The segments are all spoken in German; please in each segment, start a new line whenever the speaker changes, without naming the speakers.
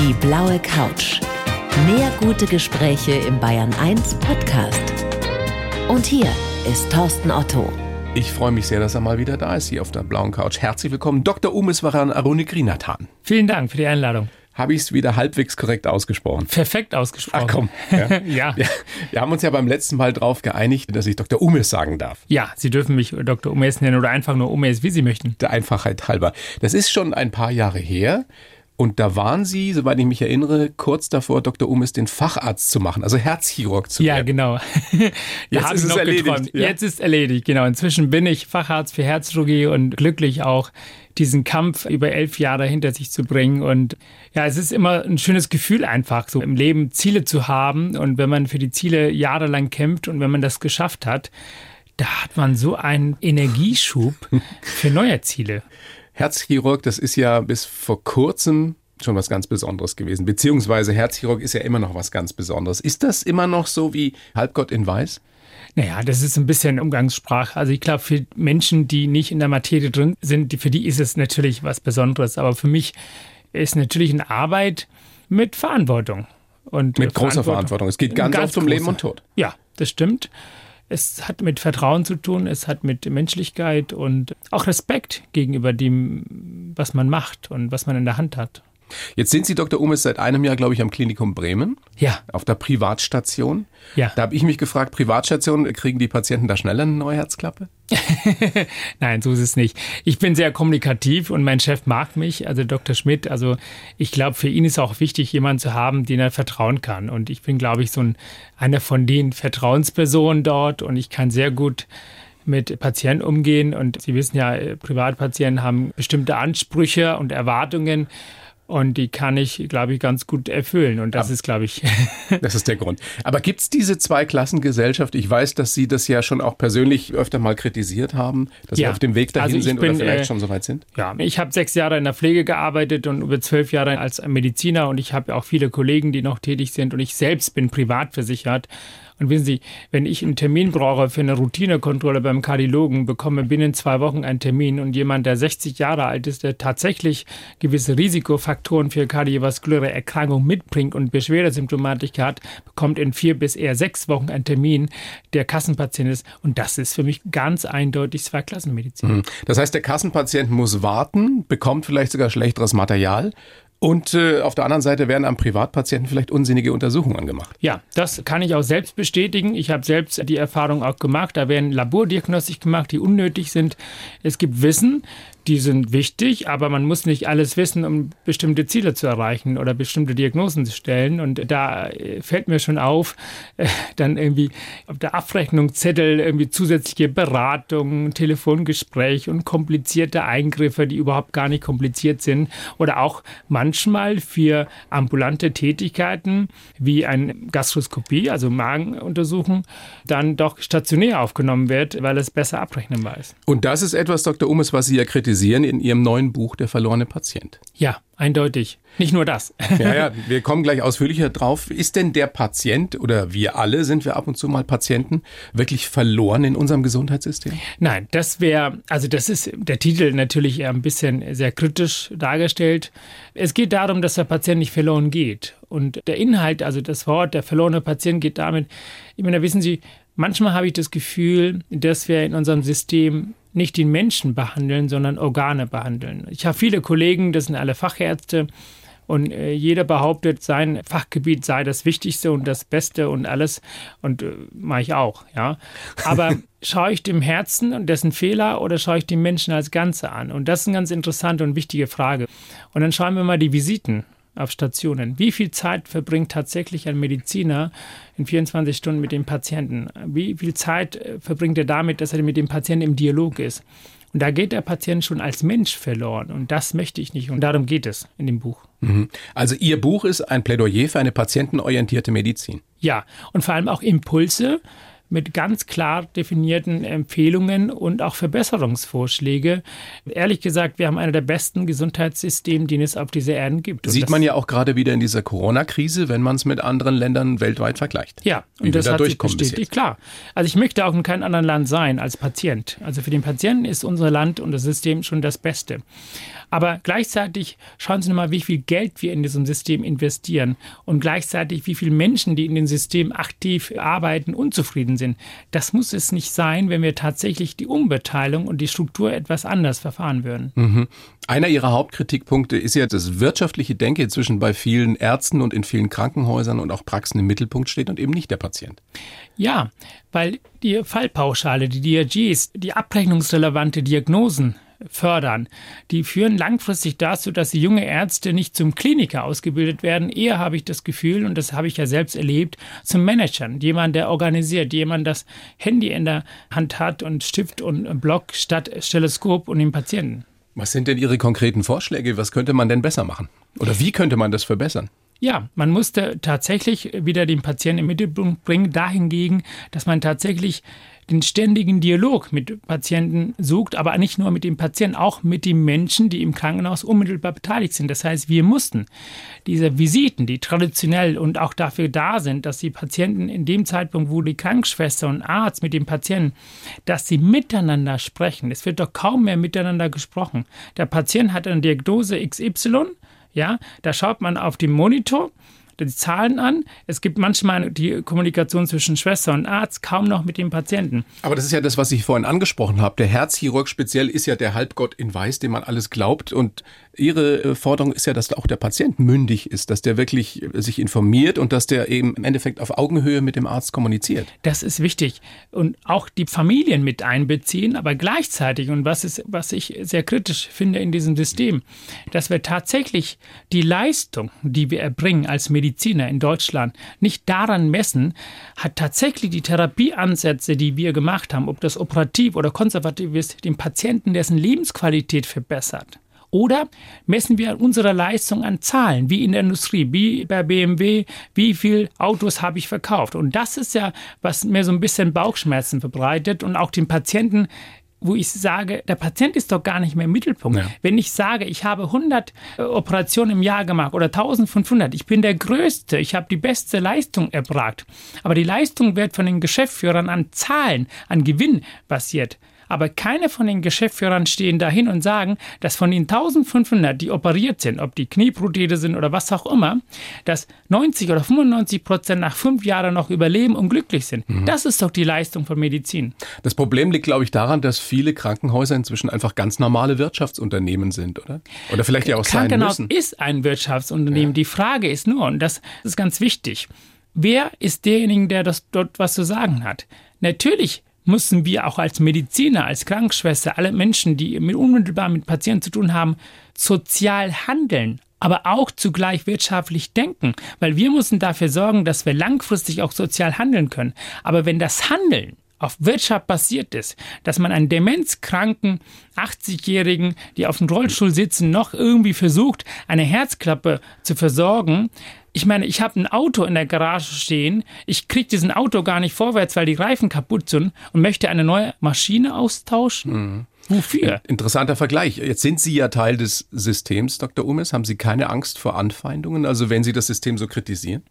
Die blaue Couch. Mehr gute Gespräche im Bayern 1 Podcast. Und hier ist Thorsten Otto.
Ich freue mich sehr, dass er mal wieder da ist hier auf der blauen Couch. Herzlich willkommen, Dr. Umiswaran Arunikrinathan.
Vielen Dank für die Einladung.
Habe ich es wieder halbwegs korrekt ausgesprochen?
Perfekt ausgesprochen.
Ach komm. Ja. ja. Wir, wir, haben uns ja beim letzten Mal darauf geeinigt, dass ich Dr. Umes sagen darf.
Ja, Sie dürfen mich Dr. Umes nennen oder einfach nur Umes, wie Sie möchten.
Der Einfachheit halber. Das ist schon ein paar Jahre her. Und da waren Sie, soweit ich mich erinnere, kurz davor, Dr. Umes den Facharzt zu machen, also Herzchirurg zu werden.
Ja, genau.
Jetzt ist es erledigt.
Ja? Jetzt ist erledigt, genau. Inzwischen bin ich Facharzt für Herzchirurgie und glücklich auch, diesen Kampf über elf Jahre hinter sich zu bringen. Und ja, es ist immer ein schönes Gefühl einfach, so im Leben Ziele zu haben. Und wenn man für die Ziele jahrelang kämpft und wenn man das geschafft hat, da hat man so einen Energieschub für neue Ziele.
Herzchirurg, das ist ja bis vor kurzem schon was ganz Besonderes gewesen. Beziehungsweise Herzchirurg ist ja immer noch was ganz Besonderes. Ist das immer noch so wie Halbgott in Weiß?
Naja, das ist ein bisschen Umgangssprache. Also ich glaube, für Menschen, die nicht in der Materie drin sind, für die ist es natürlich was Besonderes. Aber für mich ist natürlich eine Arbeit mit Verantwortung.
Und mit großer Verantwortung. Es geht ganz, ganz oft um Leben und Tod.
Ja, das stimmt. Es hat mit Vertrauen zu tun, es hat mit Menschlichkeit und auch Respekt gegenüber dem, was man macht und was man in der Hand hat.
Jetzt sind Sie, Dr. Umes, seit einem Jahr, glaube ich, am Klinikum Bremen.
Ja.
Auf der Privatstation.
Ja.
Da habe ich mich gefragt, Privatstation, kriegen die Patienten da schneller eine neue Herzklappe?
Nein, so ist es nicht. Ich bin sehr kommunikativ und mein Chef mag mich, also Dr. Schmidt. Also ich glaube, für ihn ist auch wichtig, jemanden zu haben, den er vertrauen kann. Und ich bin, glaube ich, so ein, einer von den Vertrauenspersonen dort und ich kann sehr gut mit Patienten umgehen. Und Sie wissen ja, Privatpatienten haben bestimmte Ansprüche und Erwartungen. Und die kann ich, glaube ich, ganz gut erfüllen. Und das Aber ist, glaube ich.
das ist der Grund. Aber gibt es diese Zweiklassengesellschaft? Ich weiß, dass Sie das ja schon auch persönlich öfter mal kritisiert haben, dass ja. Sie auf dem Weg dahin also sind bin, oder vielleicht äh, schon soweit sind.
Ja, ich habe sechs Jahre in der Pflege gearbeitet und über zwölf Jahre als Mediziner und ich habe auch viele Kollegen, die noch tätig sind und ich selbst bin privat versichert. Und wissen Sie, wenn ich einen Termin brauche für eine Routinekontrolle beim Kardiologen, bekomme binnen zwei Wochen einen Termin und jemand, der 60 Jahre alt ist, der tatsächlich gewisse Risikofaktoren für kardiovaskuläre Erkrankung mitbringt und Beschwerdesymptomatik hat, bekommt in vier bis eher sechs Wochen einen Termin, der Kassenpatient ist. Und das ist für mich ganz eindeutig Zweiklassenmedizin. Mhm.
Das heißt, der Kassenpatient muss warten, bekommt vielleicht sogar schlechteres Material und äh, auf der anderen Seite werden am Privatpatienten vielleicht unsinnige Untersuchungen gemacht.
Ja, das kann ich auch selbst bestätigen. Ich habe selbst die Erfahrung auch gemacht. Da werden Labordiagnostik gemacht, die unnötig sind. Es gibt Wissen, die sind wichtig, aber man muss nicht alles wissen, um bestimmte Ziele zu erreichen oder bestimmte Diagnosen zu stellen. Und da äh, fällt mir schon auf, äh, dann irgendwie auf der Abrechnungszettel irgendwie zusätzliche Beratungen, Telefongespräch und komplizierte Eingriffe, die überhaupt gar nicht kompliziert sind. Oder auch manchmal für ambulante Tätigkeiten wie eine Gastroskopie, also Magenuntersuchung, dann doch stationär aufgenommen wird, weil es besser abrechnenbar ist.
Und das ist etwas, Dr. Umes, was Sie ja kritisieren kritisieren in Ihrem neuen Buch Der verlorene Patient.
Ja, eindeutig. Nicht nur das.
ja, ja, wir kommen gleich ausführlicher drauf. Ist denn der Patient oder wir alle sind wir ab und zu mal Patienten wirklich verloren in unserem Gesundheitssystem?
Nein, das wäre, also das ist der Titel natürlich ein bisschen sehr kritisch dargestellt. Es geht darum, dass der Patient nicht verloren geht. Und der Inhalt, also das Wort, der verlorene Patient geht damit, ich meine, wissen Sie, manchmal habe ich das Gefühl, dass wir in unserem System nicht den Menschen behandeln, sondern Organe behandeln. Ich habe viele Kollegen, das sind alle Fachärzte, und äh, jeder behauptet, sein Fachgebiet sei das Wichtigste und das Beste und alles. Und äh, mache ich auch, ja. Aber schaue ich dem Herzen und dessen Fehler oder schaue ich den Menschen als Ganze an? Und das ist eine ganz interessante und wichtige Frage. Und dann schauen wir mal die Visiten auf Stationen. Wie viel Zeit verbringt tatsächlich ein Mediziner in 24 Stunden mit dem Patienten? Wie viel Zeit äh, verbringt er damit, dass er mit dem Patienten im Dialog ist? Und da geht der Patient schon als Mensch verloren. Und das möchte ich nicht. Und darum geht es in dem Buch.
Mhm. Also Ihr Buch ist ein Plädoyer für eine patientenorientierte Medizin.
Ja, und vor allem auch Impulse, mit ganz klar definierten Empfehlungen und auch Verbesserungsvorschläge. Ehrlich gesagt, wir haben einer der besten Gesundheitssysteme, die es auf dieser Erde gibt.
Und Sieht man ja auch gerade wieder in dieser Corona-Krise, wenn man es mit anderen Ländern weltweit vergleicht.
Ja, und das da hat sich bestätigt, klar. Also ich möchte auch in keinem anderen Land sein als Patient. Also für den Patienten ist unser Land und das System schon das Beste. Aber gleichzeitig schauen Sie mal, wie viel Geld wir in diesem System investieren und gleichzeitig wie viele Menschen, die in dem System aktiv arbeiten, unzufrieden sind. Das muss es nicht sein, wenn wir tatsächlich die Umbeteiligung und die Struktur etwas anders verfahren würden.
Mhm. Einer Ihrer Hauptkritikpunkte ist ja, dass wirtschaftliche Denke inzwischen bei vielen Ärzten und in vielen Krankenhäusern und auch Praxen im Mittelpunkt steht und eben nicht der Patient.
Ja, weil die Fallpauschale, die DRGs, die abrechnungsrelevante Diagnosen fördern. Die führen langfristig dazu, dass die junge Ärzte nicht zum Kliniker ausgebildet werden. Eher habe ich das Gefühl, und das habe ich ja selbst erlebt, zum Managern. Jemand, der organisiert, jemand, das Handy in der Hand hat und Stift und Block statt Stethoskop und den Patienten.
Was sind denn Ihre konkreten Vorschläge? Was könnte man denn besser machen? Oder wie könnte man das verbessern?
Ja, man musste tatsächlich wieder den Patienten im Mittelpunkt bringen, dahingegen, dass man tatsächlich den ständigen Dialog mit Patienten sucht, aber nicht nur mit dem Patienten, auch mit den Menschen, die im Krankenhaus unmittelbar beteiligt sind. Das heißt, wir mussten diese Visiten, die traditionell und auch dafür da sind, dass die Patienten in dem Zeitpunkt, wo die Krankenschwester und Arzt mit dem Patienten, dass sie miteinander sprechen. Es wird doch kaum mehr miteinander gesprochen. Der Patient hat eine Diagnose XY, ja, da schaut man auf den Monitor die Zahlen an. Es gibt manchmal die Kommunikation zwischen Schwester und Arzt kaum noch mit dem Patienten.
Aber das ist ja das, was ich vorhin angesprochen habe. Der Herzchirurg speziell ist ja der Halbgott in Weiß, dem man alles glaubt. Und Ihre äh, Forderung ist ja, dass auch der Patient mündig ist, dass der wirklich äh, sich informiert und dass der eben im Endeffekt auf Augenhöhe mit dem Arzt kommuniziert.
Das ist wichtig. Und auch die Familien mit einbeziehen, aber gleichzeitig, und was, ist, was ich sehr kritisch finde in diesem System, dass wir tatsächlich die Leistung, die wir erbringen als Mediziner in Deutschland, nicht daran messen, hat tatsächlich die Therapieansätze, die wir gemacht haben, ob das operativ oder konservativ ist, dem Patienten dessen Lebensqualität verbessert. Oder messen wir unsere Leistung an Zahlen, wie in der Industrie, wie bei BMW, wie viele Autos habe ich verkauft. Und das ist ja, was mir so ein bisschen Bauchschmerzen verbreitet und auch den Patienten wo ich sage, der Patient ist doch gar nicht mehr im Mittelpunkt. Ja. Wenn ich sage, ich habe 100 äh, Operationen im Jahr gemacht oder 1500, ich bin der Größte, ich habe die beste Leistung erbracht. Aber die Leistung wird von den Geschäftsführern an Zahlen, an Gewinn basiert aber keine von den Geschäftsführern stehen dahin und sagen, dass von den 1500, die operiert sind, ob die Knieprothese sind oder was auch immer, dass 90 oder 95 Prozent nach fünf Jahren noch überleben und glücklich sind. Mhm. Das ist doch die Leistung von Medizin.
Das Problem liegt, glaube ich, daran, dass viele Krankenhäuser inzwischen einfach ganz normale Wirtschaftsunternehmen sind, oder? Oder vielleicht ja auch sein müssen.
ist ein Wirtschaftsunternehmen. Ja. Die Frage ist nur, und das ist ganz wichtig, wer ist derjenige, der das dort was zu sagen hat? Natürlich müssen wir auch als Mediziner, als Krankenschwester, alle Menschen, die mit unmittelbar mit Patienten zu tun haben, sozial handeln, aber auch zugleich wirtschaftlich denken, weil wir müssen dafür sorgen, dass wir langfristig auch sozial handeln können. Aber wenn das Handeln auf Wirtschaft basiert ist, dass man einen demenzkranken 80-Jährigen, die auf dem Rollstuhl sitzen, noch irgendwie versucht, eine Herzklappe zu versorgen, ich meine, ich habe ein Auto in der Garage stehen, ich kriege diesen Auto gar nicht vorwärts, weil die Reifen kaputt sind und möchte eine neue Maschine austauschen. Mhm. Wofür?
Interessanter Vergleich. Jetzt sind Sie ja Teil des Systems, Dr. Umes. Haben Sie keine Angst vor Anfeindungen, also wenn Sie das System so kritisieren?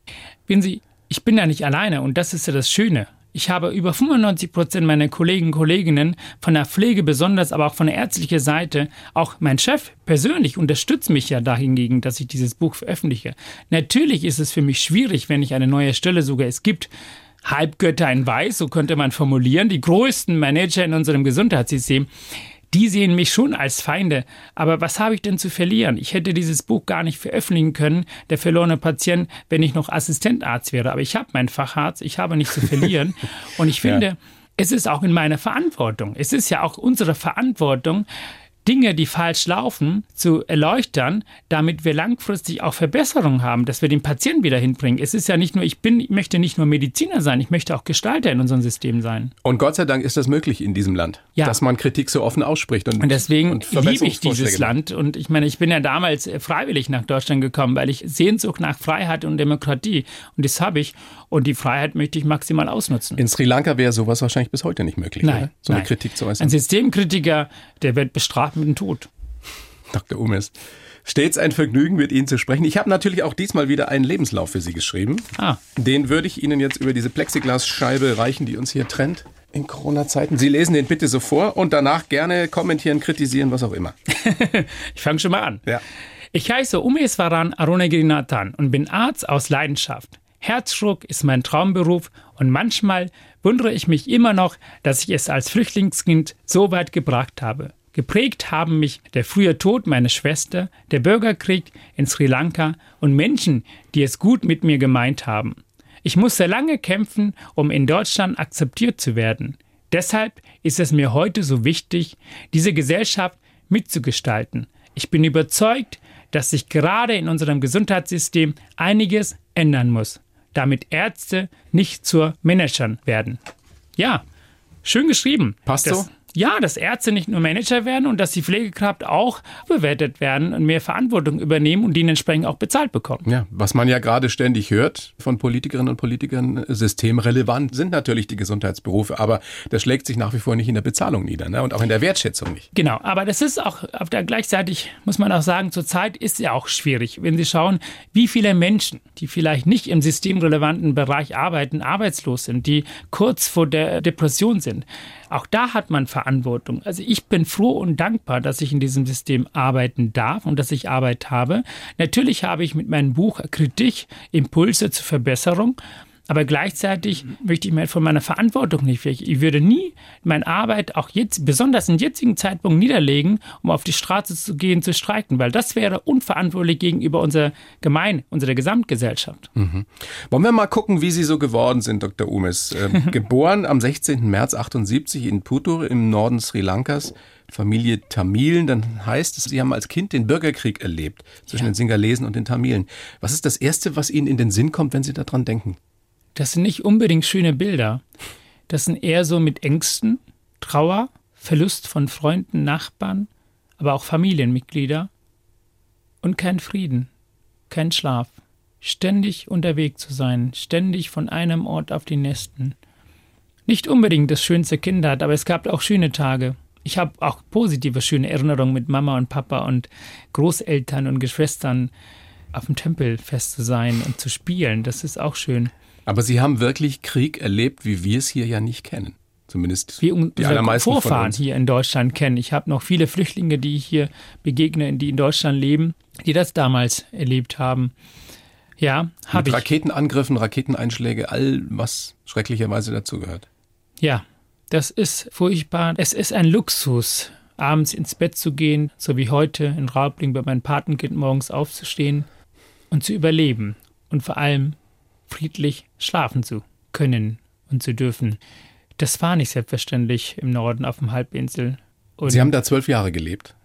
Wenn Sie, ich bin ja nicht alleine und das ist ja das Schöne. Ich habe über 95 Prozent meiner Kollegen Kolleginnen von der Pflege besonders, aber auch von der ärztlichen Seite, auch mein Chef persönlich unterstützt mich ja dahingegen, dass ich dieses Buch veröffentliche. Natürlich ist es für mich schwierig, wenn ich eine neue Stelle sogar es gibt. Halbgötter in Weiß, so könnte man formulieren, die größten Manager in unserem Gesundheitssystem die sehen mich schon als Feinde. Aber was habe ich denn zu verlieren? Ich hätte dieses Buch gar nicht veröffentlichen können, der verlorene Patient, wenn ich noch Assistentarzt wäre. Aber ich habe meinen Facharzt, ich habe nichts zu verlieren. Und ich finde, ja. es ist auch in meiner Verantwortung. Es ist ja auch unsere Verantwortung, Dinge, die falsch laufen, zu erleuchten, damit wir langfristig auch Verbesserungen haben, dass wir den Patienten wieder hinbringen. Es ist ja nicht nur, ich bin, ich möchte nicht nur Mediziner sein, ich möchte auch Gestalter in unserem System sein.
Und Gott sei Dank ist das möglich in diesem Land, ja. dass man Kritik so offen ausspricht.
Und, und deswegen und liebe ich dieses Land. Und ich meine, ich bin ja damals freiwillig nach Deutschland gekommen, weil ich Sehnsucht nach Freiheit und Demokratie und das habe ich. Und die Freiheit möchte ich maximal ausnutzen.
In Sri Lanka wäre sowas wahrscheinlich bis heute nicht möglich,
nein, oder?
so
nein.
eine Kritik zu äußern.
Ein Systemkritiker, der wird bestraft mit dem Tod.
Dr. Umes. Stets ein Vergnügen, mit Ihnen zu sprechen. Ich habe natürlich auch diesmal wieder einen Lebenslauf für Sie geschrieben. Ah. Den würde ich Ihnen jetzt über diese Plexiglasscheibe reichen, die uns hier trennt in Corona-Zeiten. Sie lesen den bitte so vor und danach gerne kommentieren, kritisieren, was auch immer.
ich fange schon mal an.
Ja.
Ich heiße Umeswaran Arunagirinathan und bin Arzt aus Leidenschaft. Herzschruck ist mein Traumberuf und manchmal wundere ich mich immer noch, dass ich es als Flüchtlingskind so weit gebracht habe. Geprägt haben mich der frühe Tod meiner Schwester, der Bürgerkrieg in Sri Lanka und Menschen, die es gut mit mir gemeint haben. Ich musste lange kämpfen, um in Deutschland akzeptiert zu werden. Deshalb ist es mir heute so wichtig, diese Gesellschaft mitzugestalten. Ich bin überzeugt, dass sich gerade in unserem Gesundheitssystem einiges ändern muss, damit Ärzte nicht zur Managern werden. Ja, schön geschrieben.
Passt das, so?
Ja, dass Ärzte nicht nur Manager werden und dass die Pflegekraft auch bewertet werden und mehr Verantwortung übernehmen und die entsprechend auch bezahlt bekommen.
Ja, was man ja gerade ständig hört von Politikerinnen und Politikern, systemrelevant sind natürlich die Gesundheitsberufe, aber das schlägt sich nach wie vor nicht in der Bezahlung nieder ne? und auch in der Wertschätzung nicht.
Genau, aber das ist auch auf der gleichzeitig, muss man auch sagen, zurzeit ist ja auch schwierig, wenn Sie schauen, wie viele Menschen, die vielleicht nicht im systemrelevanten Bereich arbeiten, arbeitslos sind, die kurz vor der Depression sind. Auch da hat man Verantwortung. Also ich bin froh und dankbar, dass ich in diesem System arbeiten darf und dass ich Arbeit habe. Natürlich habe ich mit meinem Buch Kritik Impulse zur Verbesserung aber gleichzeitig möchte ich mir von meiner Verantwortung nicht weg. Ich würde nie meine Arbeit auch jetzt, besonders im jetzigen Zeitpunkt, niederlegen, um auf die Straße zu gehen, zu streiken, weil das wäre unverantwortlich gegenüber unserer Gemeinde, unserer Gesamtgesellschaft.
Mhm. Wollen wir mal gucken, wie Sie so geworden sind, Dr. Umes. Äh, geboren am 16. März 78 in Putur im Norden Sri Lankas. Familie Tamilen, dann heißt es, Sie haben als Kind den Bürgerkrieg erlebt zwischen ja. den Singalesen und den Tamilen. Was ist das Erste, was Ihnen in den Sinn kommt, wenn Sie daran denken?
Das sind nicht unbedingt schöne Bilder. Das sind eher so mit Ängsten, Trauer, Verlust von Freunden, Nachbarn, aber auch Familienmitglieder und kein Frieden, kein Schlaf. Ständig unterwegs zu sein, ständig von einem Ort auf den nächsten. Nicht unbedingt das schönste Kindheit, aber es gab auch schöne Tage. Ich habe auch positive, schöne Erinnerungen mit Mama und Papa und Großeltern und Geschwistern auf dem Tempelfest zu sein und zu spielen. Das ist auch schön.
Aber Sie haben wirklich Krieg erlebt, wie wir es hier ja nicht kennen. Zumindest
wie die allermeisten Vorfahren hier in Deutschland kennen. Ich habe noch viele Flüchtlinge, die ich hier begegne, die in Deutschland leben, die das damals erlebt haben. Ja, habe ich.
Raketenangriffen, Raketeneinschläge, all was schrecklicherweise dazugehört.
Ja, das ist furchtbar. Es ist ein Luxus, abends ins Bett zu gehen, so wie heute in Raubling bei meinem Patenkind morgens aufzustehen und zu überleben. Und vor allem friedlich schlafen zu können und zu dürfen. Das war nicht selbstverständlich im Norden auf dem Halbinsel.
Und Sie haben da zwölf Jahre gelebt?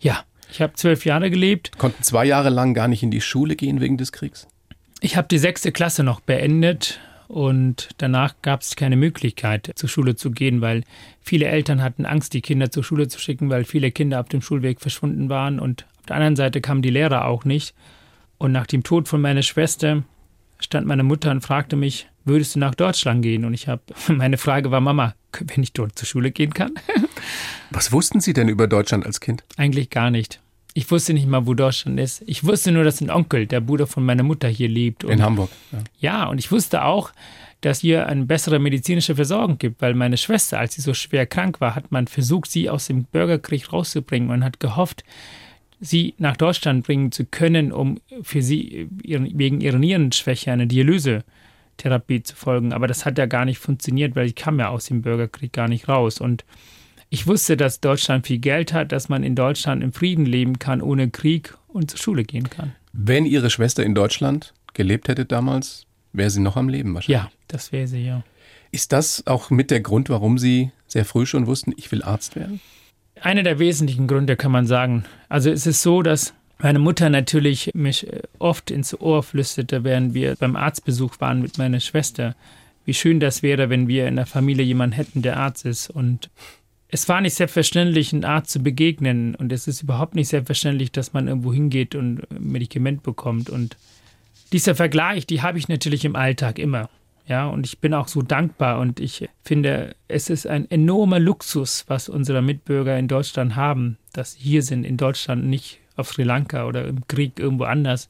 Ja, ich habe zwölf Jahre gelebt.
Konnten zwei Jahre lang gar nicht in die Schule gehen wegen des Kriegs?
Ich habe die sechste Klasse noch beendet und danach gab es keine Möglichkeit, zur Schule zu gehen, weil viele Eltern hatten Angst, die Kinder zur Schule zu schicken, weil viele Kinder auf dem Schulweg verschwunden waren und auf der anderen Seite kamen die Lehrer auch nicht. Und nach dem Tod von meiner Schwester stand meine Mutter und fragte mich, würdest du nach Deutschland gehen? Und ich habe, meine Frage war, Mama, wenn ich dort zur Schule gehen kann?
Was wussten Sie denn über Deutschland als Kind?
Eigentlich gar nicht. Ich wusste nicht mal, wo Deutschland ist. Ich wusste nur, dass ein Onkel, der Bruder von meiner Mutter, hier lebt.
Und, In Hamburg.
Ja. ja, und ich wusste auch, dass hier eine bessere medizinische Versorgung gibt, weil meine Schwester, als sie so schwer krank war, hat man versucht, sie aus dem Bürgerkrieg rauszubringen und hat gehofft, sie nach Deutschland bringen zu können, um für sie ihren, wegen ihrer Nierenschwäche eine Dialyse-Therapie zu folgen. Aber das hat ja gar nicht funktioniert, weil ich kam ja aus dem Bürgerkrieg gar nicht raus. Und ich wusste, dass Deutschland viel Geld hat, dass man in Deutschland im Frieden leben kann, ohne Krieg und zur Schule gehen kann.
Wenn Ihre Schwester in Deutschland gelebt hätte damals, wäre sie noch am Leben wahrscheinlich.
Ja, das wäre sie, ja.
Ist das auch mit der Grund, warum Sie sehr früh schon wussten, ich will Arzt werden?
Einer der wesentlichen Gründe kann man sagen. Also es ist so, dass meine Mutter natürlich mich äh, oft ins Ohr flüsterte, während wir beim Arztbesuch waren mit meiner Schwester, wie schön das wäre, wenn wir in der Familie jemanden hätten, der Arzt ist. Und es war nicht selbstverständlich, einen Arzt zu begegnen. Und es ist überhaupt nicht selbstverständlich, dass man irgendwo hingeht und ein Medikament bekommt. Und dieser Vergleich, die habe ich natürlich im Alltag immer. Ja, und ich bin auch so dankbar und ich finde, es ist ein enormer Luxus, was unsere Mitbürger in Deutschland haben, dass sie hier sind in Deutschland, nicht auf Sri Lanka oder im Krieg irgendwo anders.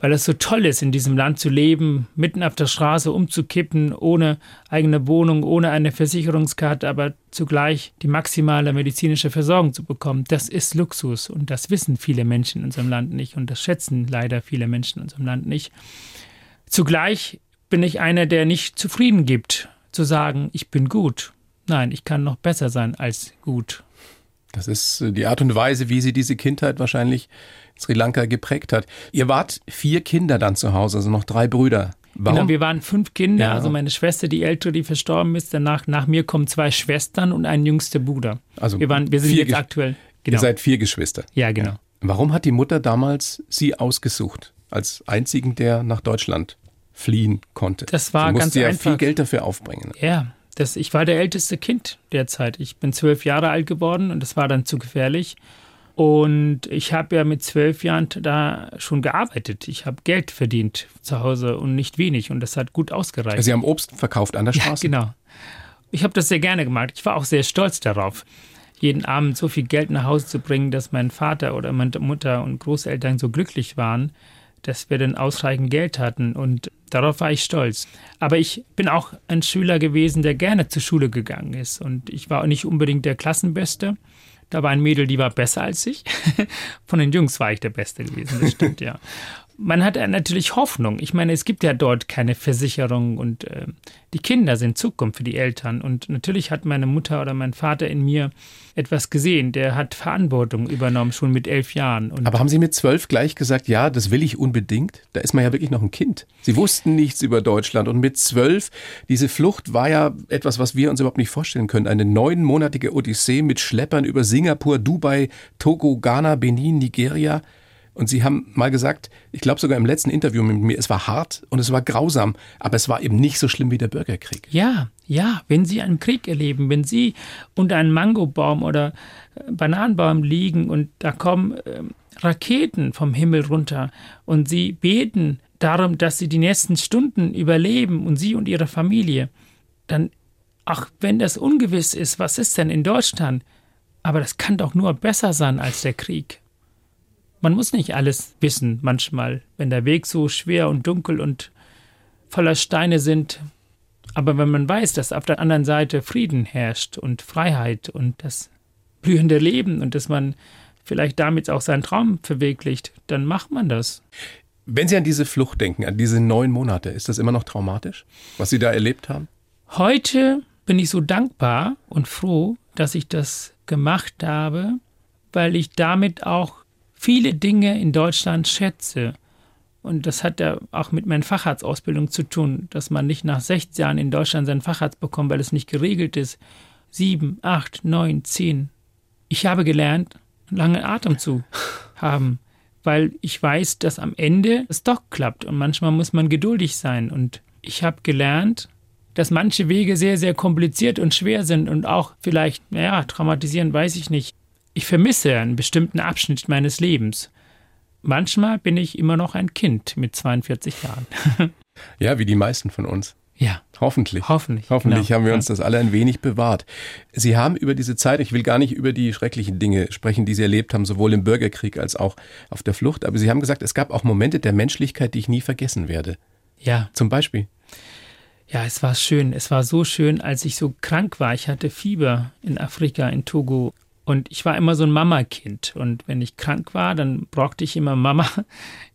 Weil es so toll ist, in diesem Land zu leben, mitten auf der Straße umzukippen, ohne eigene Wohnung, ohne eine Versicherungskarte, aber zugleich die maximale medizinische Versorgung zu bekommen. Das ist Luxus und das wissen viele Menschen in unserem Land nicht und das schätzen leider viele Menschen in unserem Land nicht. Zugleich bin ich einer, der nicht zufrieden gibt, zu sagen, ich bin gut. Nein, ich kann noch besser sein als gut.
Das ist äh, die Art und Weise, wie sie diese Kindheit wahrscheinlich in Sri Lanka geprägt hat. Ihr wart vier Kinder dann zu Hause, also noch drei Brüder.
Warum? Genau, wir waren fünf Kinder. Ja. Also meine Schwester, die ältere, die verstorben ist. Danach, nach mir kommen zwei Schwestern und ein jüngster Bruder. Also wir, waren, wir sind jetzt aktuell.
Genau. Ihr seid vier Geschwister.
Ja, genau.
Warum hat die Mutter damals sie ausgesucht? Als einzigen, der nach Deutschland fliehen konnte.
Das war
sie
ganz
ja
einfach.
viel Geld dafür aufbringen.
Ja, das, ich war der älteste Kind derzeit. Ich bin zwölf Jahre alt geworden und das war dann zu gefährlich. Und ich habe ja mit zwölf Jahren da schon gearbeitet. Ich habe Geld verdient zu Hause und nicht wenig und das hat gut ausgereicht.
Also Sie haben Obst verkauft an der Straße?
Ja, genau. Ich habe das sehr gerne gemacht. Ich war auch sehr stolz darauf, jeden Abend so viel Geld nach Hause zu bringen, dass mein Vater oder meine Mutter und Großeltern so glücklich waren, dass wir dann ausreichend Geld hatten. Und darauf war ich stolz. Aber ich bin auch ein Schüler gewesen, der gerne zur Schule gegangen ist. Und ich war nicht unbedingt der Klassenbeste. Da war ein Mädel, die war besser als ich. Von den Jungs war ich der Beste gewesen, das stimmt, ja. Man hat natürlich Hoffnung. Ich meine, es gibt ja dort keine Versicherung und äh, die Kinder sind Zukunft für die Eltern. Und natürlich hat meine Mutter oder mein Vater in mir etwas gesehen. Der hat Verantwortung übernommen, schon mit elf Jahren.
Und Aber haben Sie mit zwölf gleich gesagt, ja, das will ich unbedingt? Da ist man ja wirklich noch ein Kind. Sie wussten nichts über Deutschland. Und mit zwölf, diese Flucht war ja etwas, was wir uns überhaupt nicht vorstellen können. Eine neunmonatige Odyssee mit Schleppern über Singapur, Dubai, Togo, Ghana, Benin, Nigeria. Und Sie haben mal gesagt, ich glaube sogar im letzten Interview mit mir, es war hart und es war grausam, aber es war eben nicht so schlimm wie der Bürgerkrieg.
Ja, ja, wenn Sie einen Krieg erleben, wenn Sie unter einem Mangobaum oder äh, Bananenbaum liegen und da kommen äh, Raketen vom Himmel runter und Sie beten darum, dass Sie die nächsten Stunden überleben und Sie und Ihre Familie, dann, auch wenn das ungewiss ist, was ist denn in Deutschland, aber das kann doch nur besser sein als der Krieg. Man muss nicht alles wissen manchmal, wenn der Weg so schwer und dunkel und voller Steine sind. Aber wenn man weiß, dass auf der anderen Seite Frieden herrscht und Freiheit und das blühende Leben und dass man vielleicht damit auch seinen Traum verwirklicht, dann macht man das.
Wenn Sie an diese Flucht denken, an diese neun Monate, ist das immer noch traumatisch, was Sie da erlebt haben?
Heute bin ich so dankbar und froh, dass ich das gemacht habe, weil ich damit auch viele Dinge in Deutschland schätze. Und das hat ja auch mit meiner Facharztausbildung zu tun, dass man nicht nach 16 Jahren in Deutschland seinen Facharzt bekommt, weil es nicht geregelt ist. Sieben, acht, neun, zehn. Ich habe gelernt, einen langen Atem zu haben, weil ich weiß, dass am Ende es doch klappt und manchmal muss man geduldig sein. Und ich habe gelernt, dass manche Wege sehr, sehr kompliziert und schwer sind und auch vielleicht, naja, traumatisieren, weiß ich nicht ich vermisse einen bestimmten Abschnitt meines Lebens. Manchmal bin ich immer noch ein Kind mit 42 Jahren.
ja, wie die meisten von uns.
Ja.
Hoffentlich.
Hoffentlich.
Hoffentlich genau. haben wir uns das alle ein wenig bewahrt. Sie haben über diese Zeit, ich will gar nicht über die schrecklichen Dinge sprechen, die Sie erlebt haben, sowohl im Bürgerkrieg als auch auf der Flucht, aber Sie haben gesagt, es gab auch Momente der Menschlichkeit, die ich nie vergessen werde.
Ja.
Zum Beispiel.
Ja, es war schön. Es war so schön, als ich so krank war. Ich hatte Fieber in Afrika, in Togo. Und ich war immer so ein Mama-Kind. Und wenn ich krank war, dann brauchte ich immer Mama,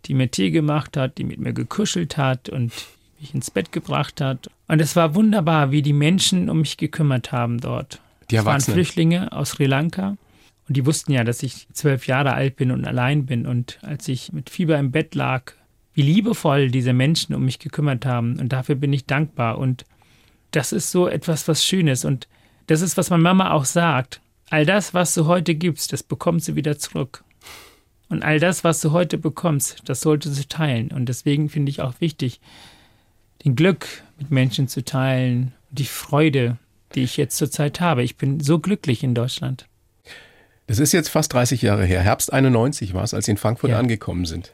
die mir Tee gemacht hat, die mit mir gekuschelt hat und mich ins Bett gebracht hat. Und es war wunderbar, wie die Menschen um mich gekümmert haben dort. Die waren Flüchtlinge aus Sri Lanka. Und die wussten ja, dass ich zwölf Jahre alt bin und allein bin. Und als ich mit Fieber im Bett lag, wie liebevoll diese Menschen um mich gekümmert haben. Und dafür bin ich dankbar. Und das ist so etwas, was Schönes. Und das ist, was meine Mama auch sagt all das, was du heute gibst, das bekommst du wieder zurück. Und all das, was du heute bekommst, das solltest du teilen. Und deswegen finde ich auch wichtig, den Glück mit Menschen zu teilen, die Freude, die ich jetzt zurzeit habe. Ich bin so glücklich in Deutschland.
Das ist jetzt fast 30 Jahre her. Herbst 91 war es, als Sie in Frankfurt ja. angekommen sind.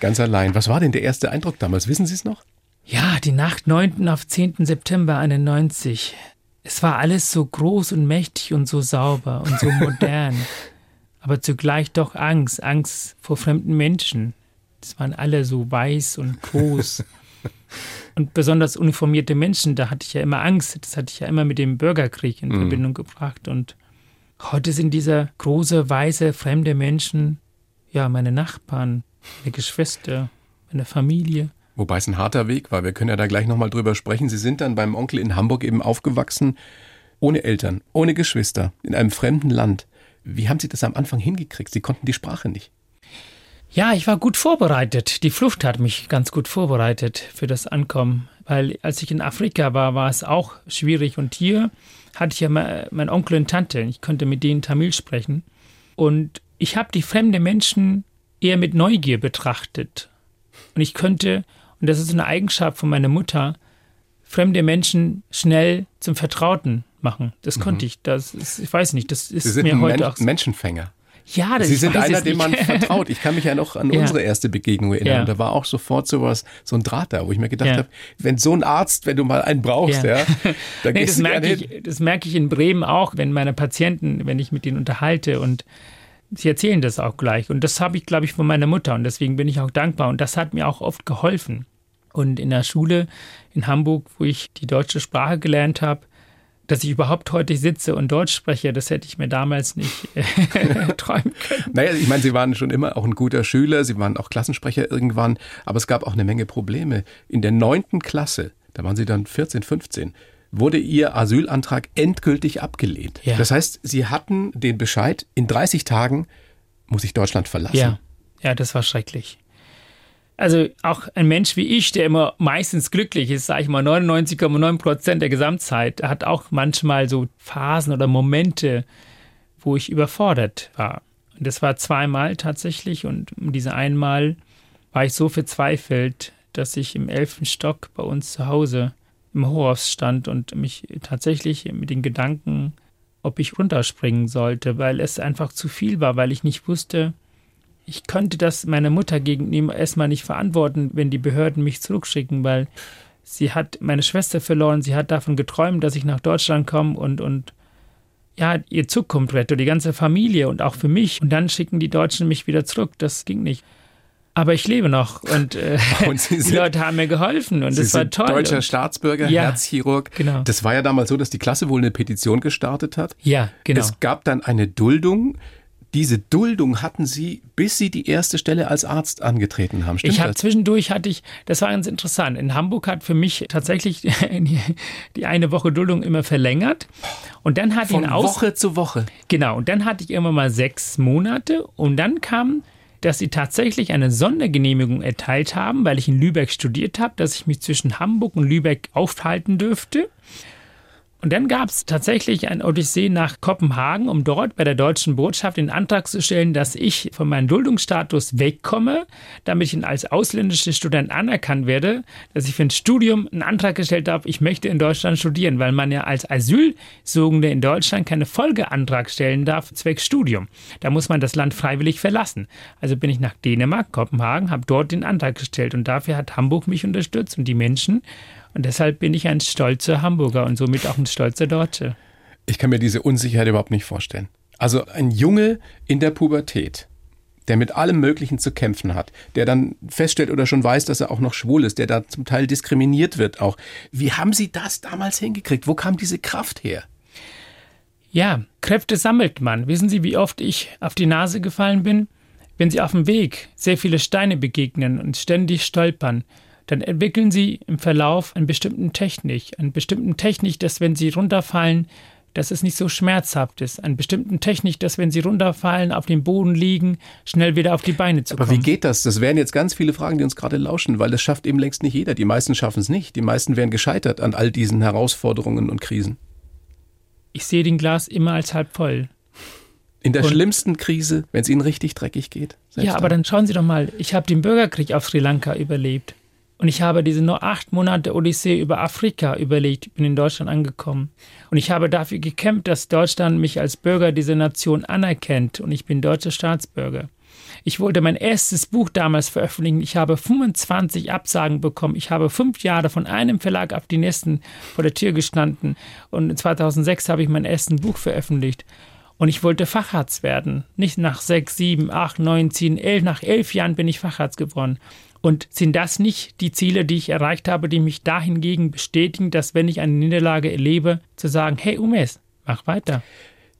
Ganz allein. Was war denn der erste Eindruck damals? Wissen Sie es noch?
Ja, die Nacht 9. auf 10. September 91. Es war alles so groß und mächtig und so sauber und so modern. aber zugleich doch Angst, Angst vor fremden Menschen. Es waren alle so weiß und groß. und besonders uniformierte Menschen, da hatte ich ja immer Angst. Das hatte ich ja immer mit dem Bürgerkrieg in mhm. Verbindung gebracht. Und heute sind diese große, weiße, fremde Menschen, ja, meine Nachbarn, meine Geschwister, meine Familie.
Wobei es ein harter Weg war. Wir können ja da gleich nochmal drüber sprechen. Sie sind dann beim Onkel in Hamburg eben aufgewachsen, ohne Eltern, ohne Geschwister, in einem fremden Land. Wie haben Sie das am Anfang hingekriegt? Sie konnten die Sprache nicht.
Ja, ich war gut vorbereitet. Die Flucht hat mich ganz gut vorbereitet für das Ankommen. Weil als ich in Afrika war, war es auch schwierig. Und hier hatte ich ja meinen Onkel und Tante. Ich konnte mit denen Tamil sprechen. Und ich habe die fremden Menschen eher mit Neugier betrachtet. Und ich könnte, und das ist eine Eigenschaft von meiner Mutter, fremde Menschen schnell zum Vertrauten machen. Das mhm. konnte ich. Das ist, ich weiß nicht, das ist
Sie sind
mir
ein
heute
Men
auch.
Menschenfänger.
Ja, das
Sie sind einer, dem man vertraut. Ich kann mich ja noch an ja. unsere erste Begegnung erinnern. Ja. Da war auch sofort sowas, so ein Draht da, wo ich mir gedacht ja. habe, wenn so ein Arzt, wenn du mal einen brauchst, ja,
da nee, das merke ich, das merke ich in Bremen auch, wenn meine Patienten, wenn ich mit denen unterhalte und sie erzählen das auch gleich. Und das habe ich, glaube ich, von meiner Mutter und deswegen bin ich auch dankbar. Und das hat mir auch oft geholfen. Und in der Schule in Hamburg, wo ich die deutsche Sprache gelernt habe, dass ich überhaupt heute sitze und Deutsch spreche, das hätte ich mir damals nicht äh, träumen können.
Naja, ich meine, Sie waren schon immer auch ein guter Schüler, Sie waren auch Klassensprecher irgendwann, aber es gab auch eine Menge Probleme. In der neunten Klasse, da waren Sie dann 14, 15, wurde Ihr Asylantrag endgültig abgelehnt. Ja. Das heißt, Sie hatten den Bescheid, in 30 Tagen muss ich Deutschland verlassen.
Ja, ja das war schrecklich. Also auch ein Mensch wie ich, der immer meistens glücklich ist, sage ich mal 99,9 Prozent der Gesamtzeit, hat auch manchmal so Phasen oder Momente, wo ich überfordert war. Und das war zweimal tatsächlich und um diese einmal war ich so verzweifelt, dass ich im elften Stock bei uns zu Hause im Hochhaus stand und mich tatsächlich mit den Gedanken, ob ich runterspringen sollte, weil es einfach zu viel war, weil ich nicht wusste, ich könnte das meiner Mutter gegenüber erstmal nicht verantworten, wenn die Behörden mich zurückschicken, weil sie hat meine Schwester verloren, sie hat davon geträumt, dass ich nach Deutschland komme und, und ja, ihr Zukunft rette, die ganze Familie und auch für mich. Und dann schicken die Deutschen mich wieder zurück. Das ging nicht. Aber ich lebe noch und, äh, und sind, die Leute haben mir geholfen und es war toll.
Deutscher und, Staatsbürger, ja, Herzchirurg. Genau. Das war ja damals so, dass die Klasse wohl eine Petition gestartet hat.
Ja, genau.
Es gab dann eine Duldung diese Duldung hatten Sie, bis Sie die erste Stelle als Arzt angetreten haben.
Stimmt ich habe zwischendurch hatte ich, das war ganz interessant. In Hamburg hat für mich tatsächlich die eine Woche Duldung immer verlängert. Und dann hatte
Von
ich
Aus Woche zu Woche.
Genau. Und dann hatte ich immer mal sechs Monate. Und dann kam dass sie tatsächlich eine Sondergenehmigung erteilt haben, weil ich in Lübeck studiert habe, dass ich mich zwischen Hamburg und Lübeck aufhalten dürfte. Und dann gab es tatsächlich ein Odyssee nach Kopenhagen, um dort bei der deutschen Botschaft den Antrag zu stellen, dass ich von meinem Duldungsstatus wegkomme, damit ich als ausländischer Student anerkannt werde, dass ich für ein Studium einen Antrag gestellt habe, ich möchte in Deutschland studieren, weil man ja als Asylsuchende in Deutschland keine Folgeantrag stellen darf, zwecks Studium. Da muss man das Land freiwillig verlassen. Also bin ich nach Dänemark, Kopenhagen, habe dort den Antrag gestellt und dafür hat Hamburg mich unterstützt und die Menschen. Und deshalb bin ich ein stolzer Hamburger und somit auch ein stolzer Deutsche.
Ich kann mir diese Unsicherheit überhaupt nicht vorstellen. Also ein Junge in der Pubertät, der mit allem Möglichen zu kämpfen hat, der dann feststellt oder schon weiß, dass er auch noch schwul ist, der da zum Teil diskriminiert wird auch. Wie haben Sie das damals hingekriegt? Wo kam diese Kraft her?
Ja, Kräfte sammelt man. Wissen Sie, wie oft ich auf die Nase gefallen bin? Wenn Sie auf dem Weg sehr viele Steine begegnen und ständig stolpern, dann entwickeln sie im Verlauf einen bestimmten Technik, einen bestimmten Technik, dass wenn sie runterfallen, dass es nicht so schmerzhaft ist. Einen bestimmten Technik, dass wenn sie runterfallen, auf dem Boden liegen, schnell wieder auf die Beine zu kommen.
Aber wie geht das? Das wären jetzt ganz viele Fragen, die uns gerade lauschen, weil das schafft eben längst nicht jeder. Die meisten schaffen es nicht. Die meisten wären gescheitert an all diesen Herausforderungen und Krisen.
Ich sehe den Glas immer als halb voll.
In der und, schlimmsten Krise, wenn es ihnen richtig dreckig geht.
Ja, aber dann schauen Sie doch mal, ich habe den Bürgerkrieg auf Sri Lanka überlebt. Und ich habe diese nur acht Monate Odyssee über Afrika überlegt, bin in Deutschland angekommen. Und ich habe dafür gekämpft, dass Deutschland mich als Bürger dieser Nation anerkennt. Und ich bin deutscher Staatsbürger. Ich wollte mein erstes Buch damals veröffentlichen. Ich habe 25 Absagen bekommen. Ich habe fünf Jahre von einem Verlag auf die nächsten vor der Tür gestanden. Und 2006 habe ich mein erstes Buch veröffentlicht. Und ich wollte Facharzt werden. Nicht nach sechs, sieben, acht, neun, zehn, elf. Nach elf Jahren bin ich Facharzt geworden. Und sind das nicht die Ziele, die ich erreicht habe, die mich dahingegen bestätigen, dass wenn ich eine Niederlage erlebe, zu sagen, hey Umes, mach weiter.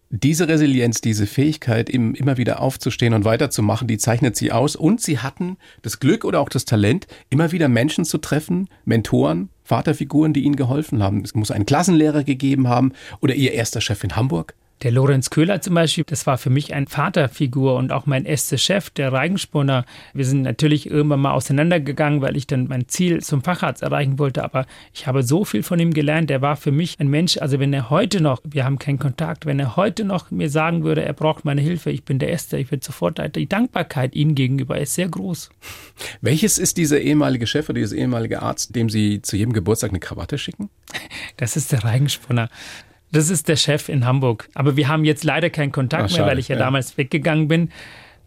Diese Resilienz, diese Fähigkeit, immer wieder aufzustehen und weiterzumachen, die zeichnet sie aus. Und sie hatten das Glück oder auch das Talent, immer wieder Menschen zu treffen, Mentoren, Vaterfiguren, die ihnen geholfen haben. Es muss einen Klassenlehrer gegeben haben oder ihr erster Chef in Hamburg.
Der Lorenz Köhler zum Beispiel, das war für mich ein Vaterfigur und auch mein erster Chef, der Reigenspunner. Wir sind natürlich irgendwann mal auseinandergegangen, weil ich dann mein Ziel zum Facharzt erreichen wollte, aber ich habe so viel von ihm gelernt. Der war für mich ein Mensch, also wenn er heute noch, wir haben keinen Kontakt, wenn er heute noch mir sagen würde, er braucht meine Hilfe, ich bin der Erste, ich würde sofort, die Dankbarkeit ihm gegenüber ist sehr groß.
Welches ist dieser ehemalige Chef oder dieser ehemalige Arzt, dem Sie zu jedem Geburtstag eine Krawatte schicken?
Das ist der Reigenspunner. Das ist der Chef in Hamburg. Aber wir haben jetzt leider keinen Kontakt Ach, mehr, weil ich ja, ja damals weggegangen bin.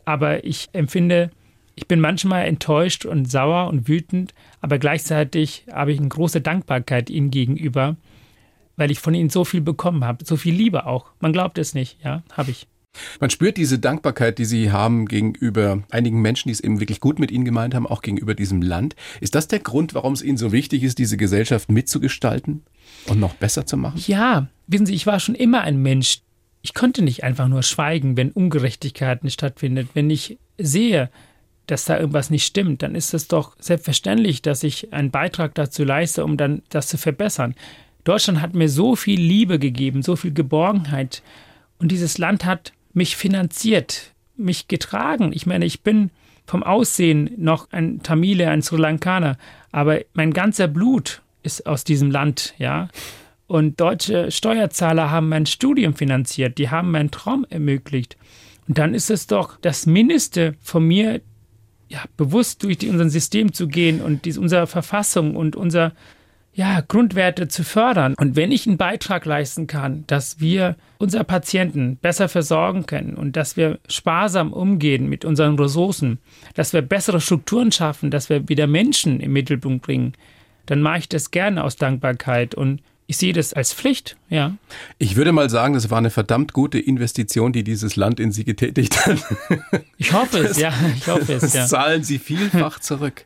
Aber ich empfinde, ich bin manchmal enttäuscht und sauer und wütend, aber gleichzeitig habe ich eine große Dankbarkeit ihnen gegenüber, weil ich von ihnen so viel bekommen habe, so viel Liebe auch. Man glaubt es nicht, ja, habe ich.
Man spürt diese Dankbarkeit, die Sie haben gegenüber einigen Menschen, die es eben wirklich gut mit Ihnen gemeint haben, auch gegenüber diesem Land. Ist das der Grund, warum es Ihnen so wichtig ist, diese Gesellschaft mitzugestalten und noch besser zu machen?
Ja, wissen Sie, ich war schon immer ein Mensch. Ich konnte nicht einfach nur schweigen, wenn Ungerechtigkeiten stattfindet. Wenn ich sehe, dass da irgendwas nicht stimmt, dann ist es doch selbstverständlich, dass ich einen Beitrag dazu leiste, um dann das zu verbessern. Deutschland hat mir so viel Liebe gegeben, so viel Geborgenheit. Und dieses Land hat mich finanziert, mich getragen. Ich meine, ich bin vom Aussehen noch ein Tamile, ein Sri Lankaner, aber mein ganzer Blut ist aus diesem Land, ja. Und deutsche Steuerzahler haben mein Studium finanziert, die haben meinen Traum ermöglicht. Und dann ist es doch das Mindeste von mir, ja, bewusst durch die, unser System zu gehen und dies, unsere Verfassung und unser ja, Grundwerte zu fördern. Und wenn ich einen Beitrag leisten kann, dass wir unsere Patienten besser versorgen können und dass wir sparsam umgehen mit unseren Ressourcen, dass wir bessere Strukturen schaffen, dass wir wieder Menschen im Mittelpunkt bringen, dann mache ich das gerne aus Dankbarkeit und ich sehe das als Pflicht, ja.
Ich würde mal sagen, das war eine verdammt gute Investition, die dieses Land in Sie getätigt hat.
Ich hoffe es, das, ja. Ich hoffe es,
ja. Das zahlen Sie vielfach zurück.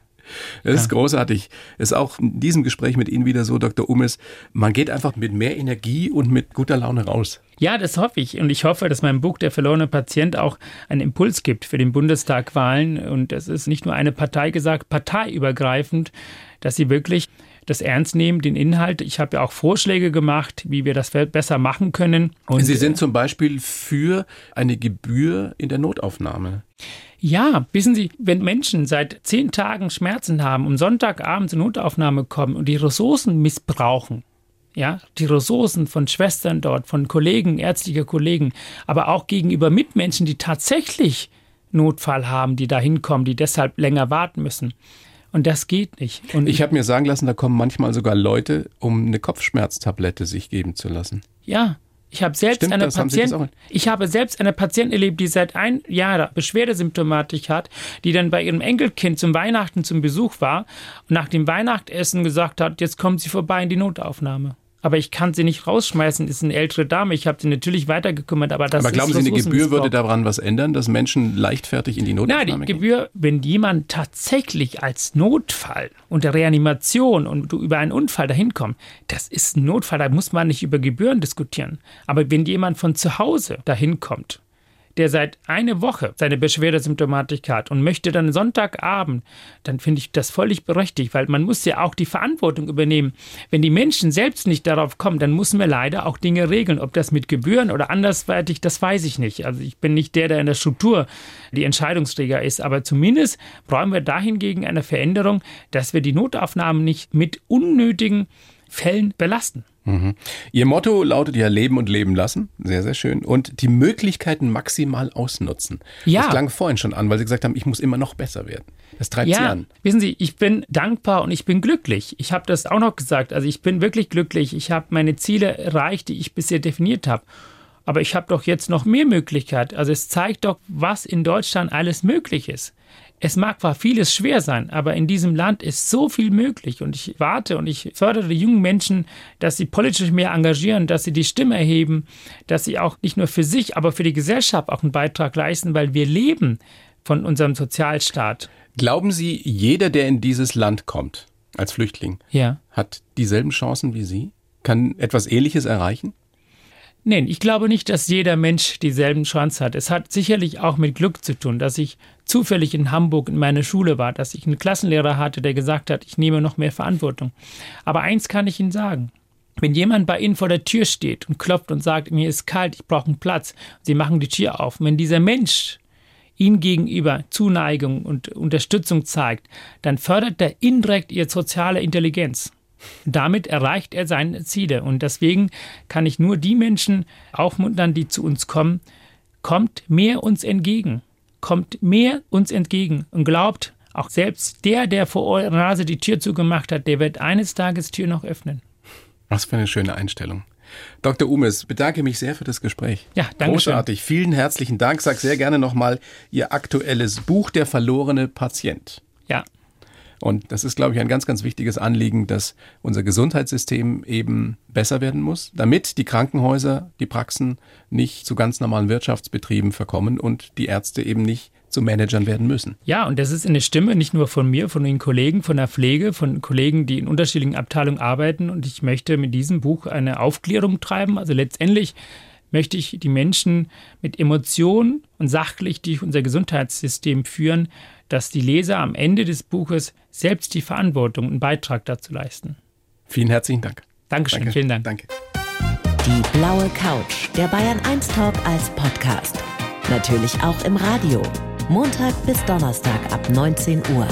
Das ja. ist großartig. Es ist auch in diesem Gespräch mit Ihnen wieder so, Dr. Ummes, man geht einfach mit mehr Energie und mit guter Laune raus.
Ja, das hoffe ich. Und ich hoffe, dass mein Buch Der verlorene Patient auch einen Impuls gibt für den Bundestagwahlen. Und es ist nicht nur eine Partei gesagt, parteiübergreifend, dass sie wirklich das ernst nehmen, den Inhalt. Ich habe ja auch Vorschläge gemacht, wie wir das besser machen können.
Und Sie sind zum Beispiel für eine Gebühr in der Notaufnahme.
Ja, wissen Sie, wenn Menschen seit zehn Tagen Schmerzen haben und Sonntagabend zur Notaufnahme kommen und die Ressourcen missbrauchen, ja, die Ressourcen von Schwestern dort, von Kollegen, ärztlicher Kollegen, aber auch gegenüber Mitmenschen, die tatsächlich Notfall haben, die da hinkommen, die deshalb länger warten müssen. Und das geht nicht. Und
ich habe mir sagen lassen, da kommen manchmal sogar Leute, um eine Kopfschmerztablette sich geben zu lassen.
Ja, ich habe selbst Stimmt, eine Patientin, ich habe selbst eine Patientin erlebt, die seit ein Jahr Beschwerdesymptomatik hat, die dann bei ihrem Enkelkind zum Weihnachten zum Besuch war und nach dem Weihnachtsessen gesagt hat, jetzt kommt sie vorbei in die Notaufnahme aber ich kann sie nicht rausschmeißen. Ist eine ältere Dame. Ich habe sie natürlich weitergekümmert, aber das
Aber glauben Sie, eine Gebühr würde daran was ändern, dass Menschen leichtfertig in die Notaufnahme
gehen? Nein, die Gebühr, wenn jemand tatsächlich als Notfall unter Reanimation und über einen Unfall dahin kommt, das ist ein Notfall, da muss man nicht über Gebühren diskutieren. Aber wenn jemand von zu Hause dahin kommt der seit einer Woche seine Beschwerdesymptomatik hat und möchte dann Sonntagabend, dann finde ich das völlig berechtigt, weil man muss ja auch die Verantwortung übernehmen. Wenn die Menschen selbst nicht darauf kommen, dann müssen wir leider auch Dinge regeln. Ob das mit Gebühren oder andersweitig, das weiß ich nicht. Also ich bin nicht der, der in der Struktur die Entscheidungsträger ist, aber zumindest brauchen wir dahingegen eine Veränderung, dass wir die Notaufnahmen nicht mit unnötigen Fällen belasten.
Mhm. Ihr Motto lautet ja Leben und Leben lassen. Sehr, sehr schön. Und die Möglichkeiten maximal ausnutzen. Ja. Das klang vorhin schon an, weil Sie gesagt haben, ich muss immer noch besser werden. Das treibt ja, Sie an.
Wissen Sie, ich bin dankbar und ich bin glücklich. Ich habe das auch noch gesagt. Also ich bin wirklich glücklich. Ich habe meine Ziele erreicht, die ich bisher definiert habe. Aber ich habe doch jetzt noch mehr Möglichkeiten. Also es zeigt doch, was in Deutschland alles möglich ist. Es mag zwar vieles schwer sein, aber in diesem Land ist so viel möglich und ich warte und ich fördere die jungen Menschen, dass sie politisch mehr engagieren, dass sie die Stimme erheben, dass sie auch nicht nur für sich, aber für die Gesellschaft auch einen Beitrag leisten, weil wir leben von unserem Sozialstaat.
Glauben Sie, jeder, der in dieses Land kommt als Flüchtling,
ja.
hat dieselben Chancen wie Sie? Kann etwas Ähnliches erreichen?
Nein, ich glaube nicht, dass jeder Mensch dieselben Chance hat. Es hat sicherlich auch mit Glück zu tun, dass ich zufällig in Hamburg in meiner Schule war, dass ich einen Klassenlehrer hatte, der gesagt hat, ich nehme noch mehr Verantwortung. Aber eins kann ich Ihnen sagen. Wenn jemand bei Ihnen vor der Tür steht und klopft und sagt, mir ist kalt, ich brauche einen Platz, Sie machen die Tür auf. Wenn dieser Mensch Ihnen gegenüber Zuneigung und Unterstützung zeigt, dann fördert er indirekt Ihre soziale Intelligenz. Damit erreicht er seine Ziele. Und deswegen kann ich nur die Menschen aufmuntern, die zu uns kommen, kommt mehr uns entgegen. Kommt mehr uns entgegen und glaubt, auch selbst der, der vor eurer Nase die Tür zugemacht hat, der wird eines Tages Tür noch öffnen.
Was für eine schöne Einstellung. Dr. Umes, bedanke mich sehr für das Gespräch.
Ja, danke
Großartig. Vielen herzlichen Dank. Sag sehr gerne nochmal Ihr aktuelles Buch Der verlorene Patient.
Ja,
und das ist, glaube ich, ein ganz, ganz wichtiges Anliegen, dass unser Gesundheitssystem eben besser werden muss, damit die Krankenhäuser, die Praxen nicht zu ganz normalen Wirtschaftsbetrieben verkommen und die Ärzte eben nicht zu Managern werden müssen.
Ja, und das ist eine Stimme nicht nur von mir, von den Kollegen, von der Pflege, von Kollegen, die in unterschiedlichen Abteilungen arbeiten. Und ich möchte mit diesem Buch eine Aufklärung treiben. Also letztendlich möchte ich die Menschen mit Emotionen und sachlich durch unser Gesundheitssystem führen, dass die Leser am Ende des Buches selbst die Verantwortung und Beitrag dazu leisten.
Vielen herzlichen Dank.
Dankeschön,
Danke.
vielen Dank.
Danke.
Die blaue Couch, der Bayern 1 Talk als Podcast. Natürlich auch im Radio. Montag bis Donnerstag ab 19 Uhr.